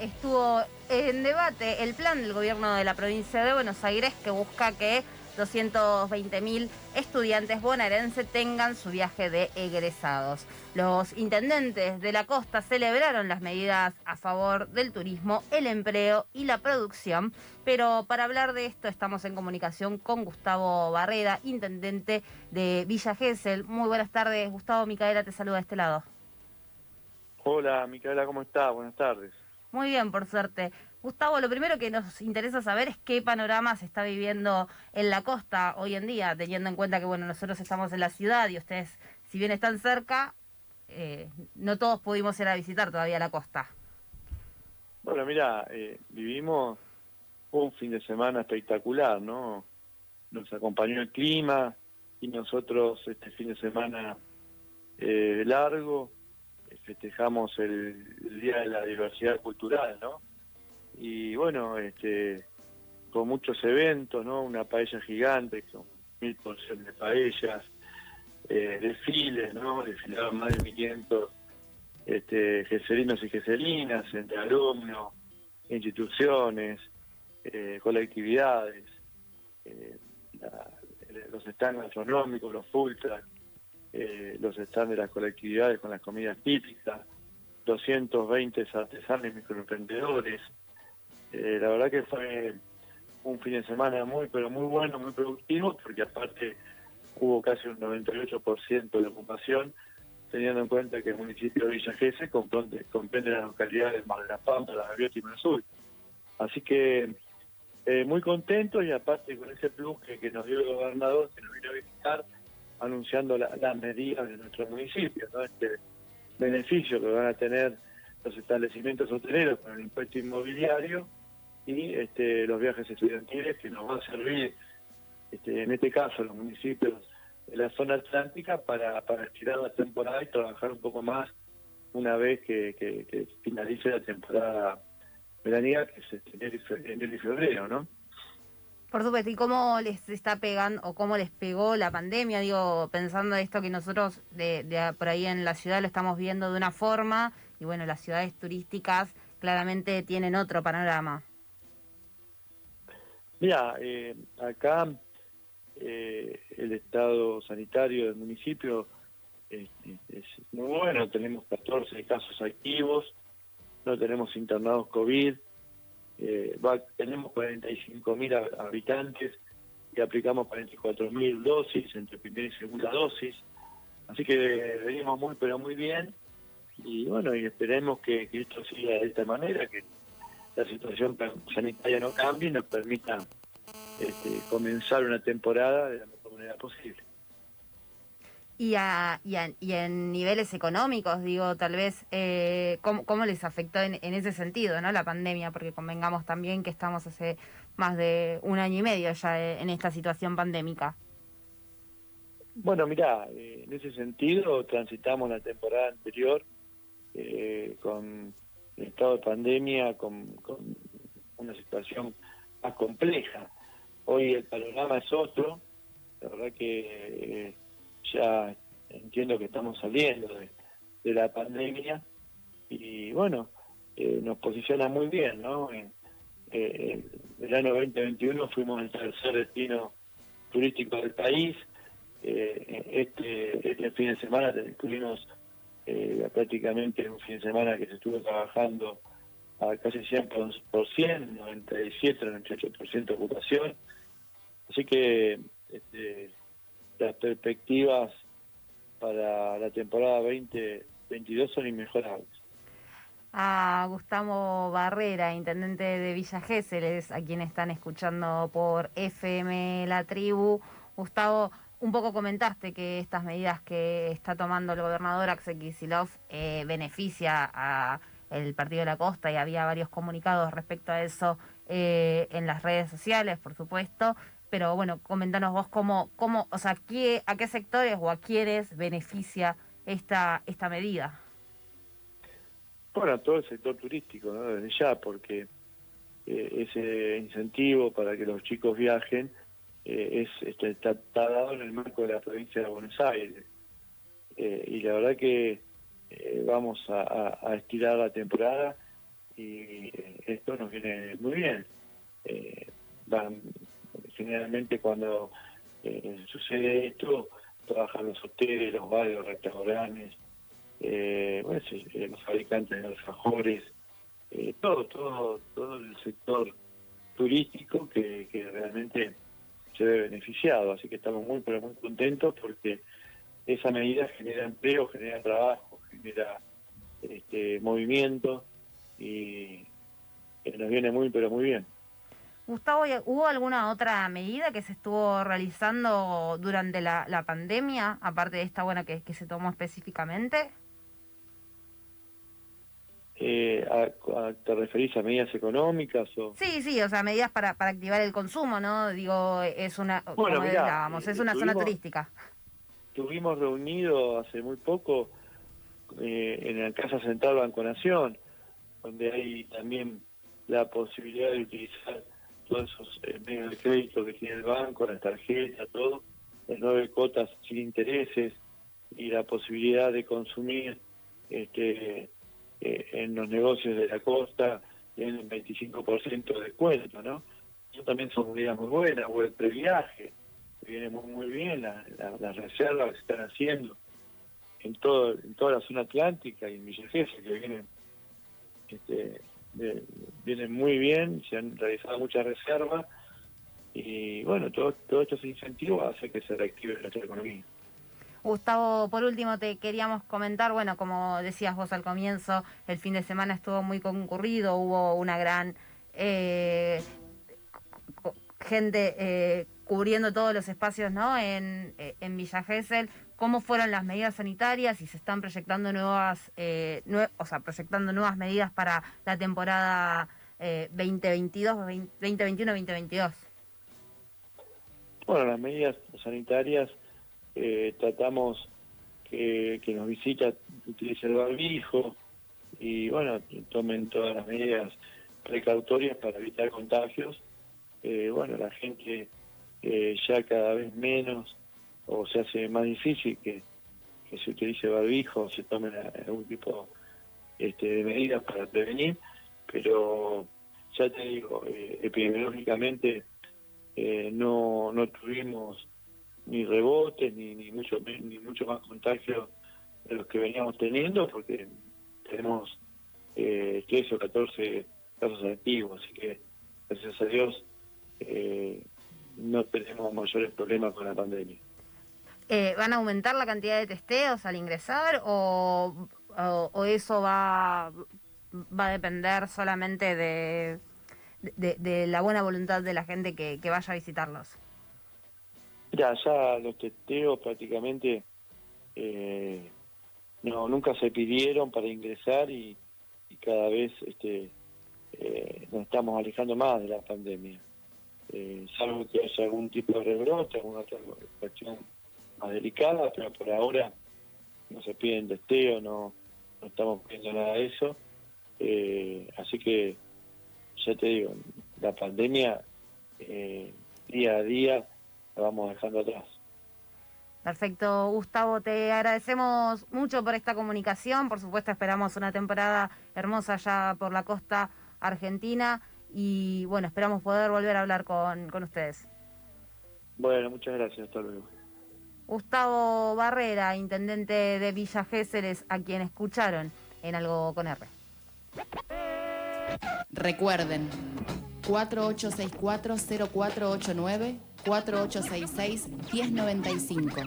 Estuvo en debate el plan del gobierno de la provincia de Buenos Aires que busca que 220.000 estudiantes bonaerenses tengan su viaje de egresados. Los intendentes de la costa celebraron las medidas a favor del turismo, el empleo y la producción, pero para hablar de esto estamos en comunicación con Gustavo Barrera, intendente de Villa Gesell. Muy buenas tardes, Gustavo Micaela te saluda de este lado. Hola, Micaela, ¿cómo estás? Buenas tardes. Muy bien, por suerte. Gustavo, lo primero que nos interesa saber es qué panorama se está viviendo en la costa hoy en día, teniendo en cuenta que bueno nosotros estamos en la ciudad y ustedes, si bien están cerca, eh, no todos pudimos ir a visitar todavía la costa. Bueno, mira, eh, vivimos un fin de semana espectacular, ¿no? Nos acompañó el clima y nosotros este fin de semana eh, largo festejamos el, Día de la Diversidad Cultural, ¿no? Y bueno, este, con muchos eventos, ¿no? Una paella gigante, con mil porciones de paellas, eh, desfiles, ¿no? Desfilaron más de 1500 este, geselinos y geselinas, entre alumnos, instituciones, eh, colectividades, eh, los stands gastronómicos, los full eh, los stands de las colectividades con las comidas típicas, 220 artesanos y microemprendedores. Eh, la verdad que fue un fin de semana muy, pero muy bueno, muy productivo, porque aparte hubo casi un 98% de ocupación, teniendo en cuenta que el municipio de Villa Gesell comprende, comprende las localidades de Mar de la Pampa, La Gaviota y Azul. Así que eh, muy contento y aparte con ese plus que, que nos dio el gobernador, que nos vino a visitar, anunciando las medidas de nuestro municipio, ¿no? este beneficio que van a tener los establecimientos hoteleros con el impuesto inmobiliario y este, los viajes estudiantiles que nos va a servir, este, en este caso, los municipios de la zona atlántica para, para estirar la temporada y trabajar un poco más una vez que, finalice la temporada veraniega, que es enero y febrero, ¿no? Por supuesto, ¿y cómo les está pegando o cómo les pegó la pandemia? Digo, pensando esto que nosotros de, por ahí en la ciudad lo estamos viendo de una forma y bueno, las ciudades turísticas claramente tienen otro panorama. Mira, eh, acá eh, el estado sanitario del municipio es, es, muy bueno, tenemos 14 casos activos, no tenemos internados COVID, eh, tenemos 45.000 habitantes y aplicamos 44.000 dosis entre primera y segunda dosis. Así que venimos muy, pero muy bien. Y bueno, y esperemos que, esto siga de esta manera, que la situación sanitaria no cambie y nos permita este, comenzar una temporada de la mejor manera posible. Y, a, y, y, en niveles económicos, digo, tal vez, eh, ¿cómo, les afectó en, ese sentido, no la pandemia? Porque convengamos también que estamos hace más de un año y medio ya eh, en esta situación pandémica. Bueno, mira, eh, en ese sentido transitamos la temporada anterior con el estado de pandemia, con, con una situación más compleja. Hoy el panorama es otro, la verdad que ya entiendo que estamos saliendo de, la pandemia y bueno, eh, nos posiciona muy bien, ¿no? En, eh, el año 2021 fuimos el tercer destino turístico del país. Eh, este, este fin de semana tuvimos prácticamente un fin de semana que se estuvo trabajando a casi 100%, 97, 98% de ocupación. Así que este, las perspectivas para la temporada 2022 son inmejorables. A Gustavo Barrera, intendente de Villa Gesell, es a quien están escuchando por FM La Tribu. Gustavo, un poco comentaste que estas medidas que está tomando el gobernador Axel Kicillof eh, beneficia a el Partido de la Costa y había varios comunicados respecto a eso eh, en las redes sociales, por supuesto pero bueno, comentanos vos cómo, cómo o sea, qué, a qué sectores o a quiénes beneficia esta, esta medida. Bueno, a todo el sector turístico. Desde ya, porque eh, ese incentivo para que los chicos viajen eh, es este, está, dado en el marco de la provincia de Buenos Aires. Eh, y la verdad que vamos a, estirar la temporada y esto nos viene muy bien. Generalmente cuando sucede esto, trabajan los hoteles, los bares, los restaurantes, bueno, los fabricantes de alfajores, todo, todo, todo el sector turístico que, que realmente se ve beneficiado. Así que estamos muy, pero muy contentos porque esa medida genera empleo, genera trabajo, genera este, movimiento y nos viene muy, pero muy bien. Gustavo, ¿hubo alguna otra medida que se estuvo realizando durante la, la pandemia, aparte de esta buena que, que se tomó específicamente? Eh, ¿Te referís a medidas económicas? O... Sí, sí, o sea, medidas para, para activar el consumo, ¿no? Digo, es una, bueno, es una zona turística. Estuvimos reunidos hace muy poco eh, en la Casa Central Banco Nación, donde hay también la posibilidad de utilizar todos esos eh, medios de crédito que tiene el banco, las tarjetas, todo, las nueve cuotas sin intereses y la posibilidad de consumir este eh, en los negocios de la costa tienen un 25% de descuento, ¿no? Eso también son medidas muy buenas, o el previaje, que viene muy, muy bien, las reservas que se están haciendo en todo en toda la zona atlántica y en Villa que vienen este, vienen muy bien, se han realizado muchas reservas y bueno, todo, todo estos incentivos hace que se reactive nuestra economía. Gustavo, por último te queríamos comentar, bueno, como decías vos al comienzo, el fin de semana estuvo muy concurrido, hubo una gran eh, gente eh, cubriendo todos los espacios ¿no? en, en Villa Gesell. ¿Cómo fueron las medidas sanitarias y se están proyectando nuevas, eh, o sea, proyectando nuevas medidas para la temporada 2022, 2021-2022? Bueno, las medidas sanitarias eh, tratamos que, que nos visita utilice el barbijo y bueno, tomen todas las medidas precautorias para evitar contagios. Eh, bueno, la gente eh, ya cada vez menos o se hace más difícil que, se utilice barbijo se tomen algún tipo este, de medidas para prevenir, pero ya te digo, epidemiológicamente no, no tuvimos ni rebotes, ni, ni, mucho, ni mucho más contagio de los que veníamos teniendo, porque tenemos eh, 13 o 14 casos activos, así que gracias a Dios eh, no tenemos mayores problemas con la pandemia. Eh, ¿Van a aumentar la cantidad de testeos al ingresar o, o, eso va, va a depender solamente de, de, la buena voluntad de la gente que vaya a visitarlos? Mira, ya los testeos prácticamente eh, no nunca se pidieron para ingresar y, cada vez este, eh, nos estamos alejando más de la pandemia. Eh, salvo que haya algún tipo de rebrote, alguna otra cuestión más delicada, pero por ahora no se piden testeo, no, estamos pidiendo nada de eso. Eh, así que, ya te digo, la pandemia día a día vamos dejando atrás. Perfecto, Gustavo, te agradecemos mucho por esta comunicación. Por supuesto, esperamos una temporada hermosa ya por la costa argentina y bueno, esperamos poder volver a hablar con, con ustedes. Bueno, muchas gracias, hasta luego. Gustavo Barrera, intendente de Villa Géseres, a quien escucharon en Algo con R. Recuerden, 4864-0489 4866 1095.